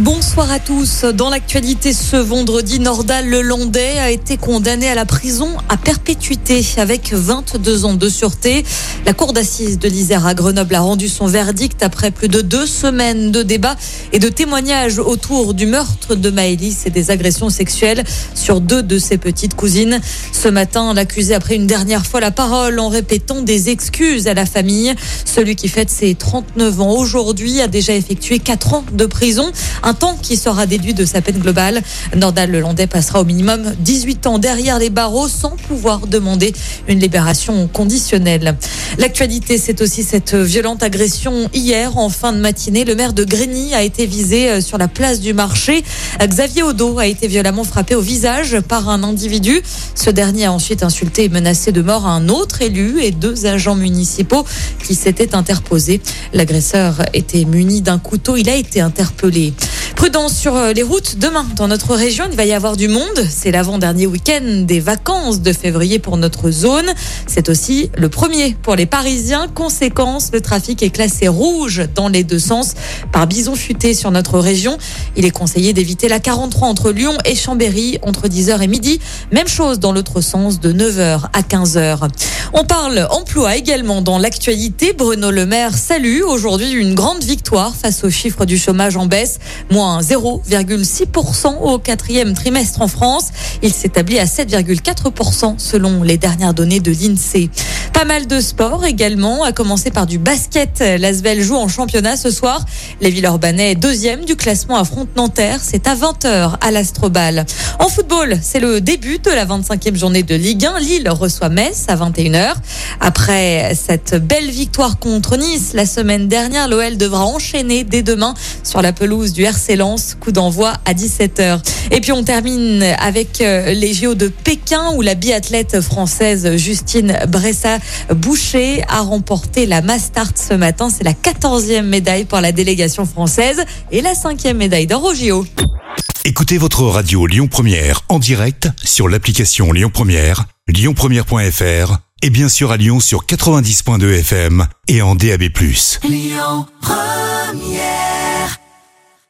Bonsoir à tous. Dans l'actualité ce vendredi, Nordal Lelandais a été condamné à la prison à perpétuité avec 22 ans de sûreté. La cour d'assises de l'Isère à Grenoble a rendu son verdict après plus de deux semaines de débats et de témoignages autour du meurtre de Maëlys et des agressions sexuelles sur deux de ses petites cousines. Ce matin, l'accusé a pris une dernière fois la parole en répétant des excuses à la famille. Celui qui fête ses 39 ans aujourd'hui a déjà effectué 4 ans de prison un temps qui sera déduit de sa peine globale. Nordal Lelandais passera au minimum 18 ans derrière les barreaux sans pouvoir demander une libération conditionnelle. L'actualité, c'est aussi cette violente agression hier en fin de matinée. Le maire de Grigny a été visé euh, sur la place du marché. Xavier Odo a été violemment frappé au visage par un individu. Ce dernier a ensuite insulté et menacé de mort un autre élu et deux agents municipaux qui s'étaient interposés. L'agresseur était muni d'un couteau. Il a été interpellé. Prudence sur euh, les routes. Demain, dans notre région, il va y avoir du monde. C'est l'avant-dernier week-end des vacances de février pour notre zone. C'est aussi le premier pour les Parisiens. Conséquence, le trafic est classé rouge dans les deux sens par bison futé sur notre région. Il est conseillé d'éviter la 43 entre Lyon et Chambéry entre 10h et midi. Même chose dans l'autre sens de 9h à 15h. On parle emploi également dans l'actualité. Bruno Le Maire salue aujourd'hui une grande victoire face aux chiffres du chômage en baisse, moins 0,6% au quatrième trimestre en France. Il s'établit à 7,4% selon les dernières données de l'INSEE. Pas mal de sport également, à commencer par du basket. L'Asvel joue en championnat ce soir. Les Villeurbanais, deuxième du classement affrontent Nanterre. C'est à 20h à l'Astrobal. En football, c'est le début de la 25e journée de Ligue 1. Lille reçoit Metz à 21h. Après cette belle victoire contre Nice la semaine dernière, l'OL devra enchaîner dès demain sur la pelouse du RC Lens. Coup d'envoi à 17h. Et puis on termine avec euh, les JO de Pékin où la biathlète française Justine Bressa Boucher a remporté la Mastart ce matin. C'est la 14e médaille pour la délégation française et la 5e médaille d'or au JO. Écoutez votre radio Lyon Première en direct sur l'application Lyon Première, lyonpremière.fr et bien sûr à Lyon sur 90.2 FM et en DAB+. Lyon Première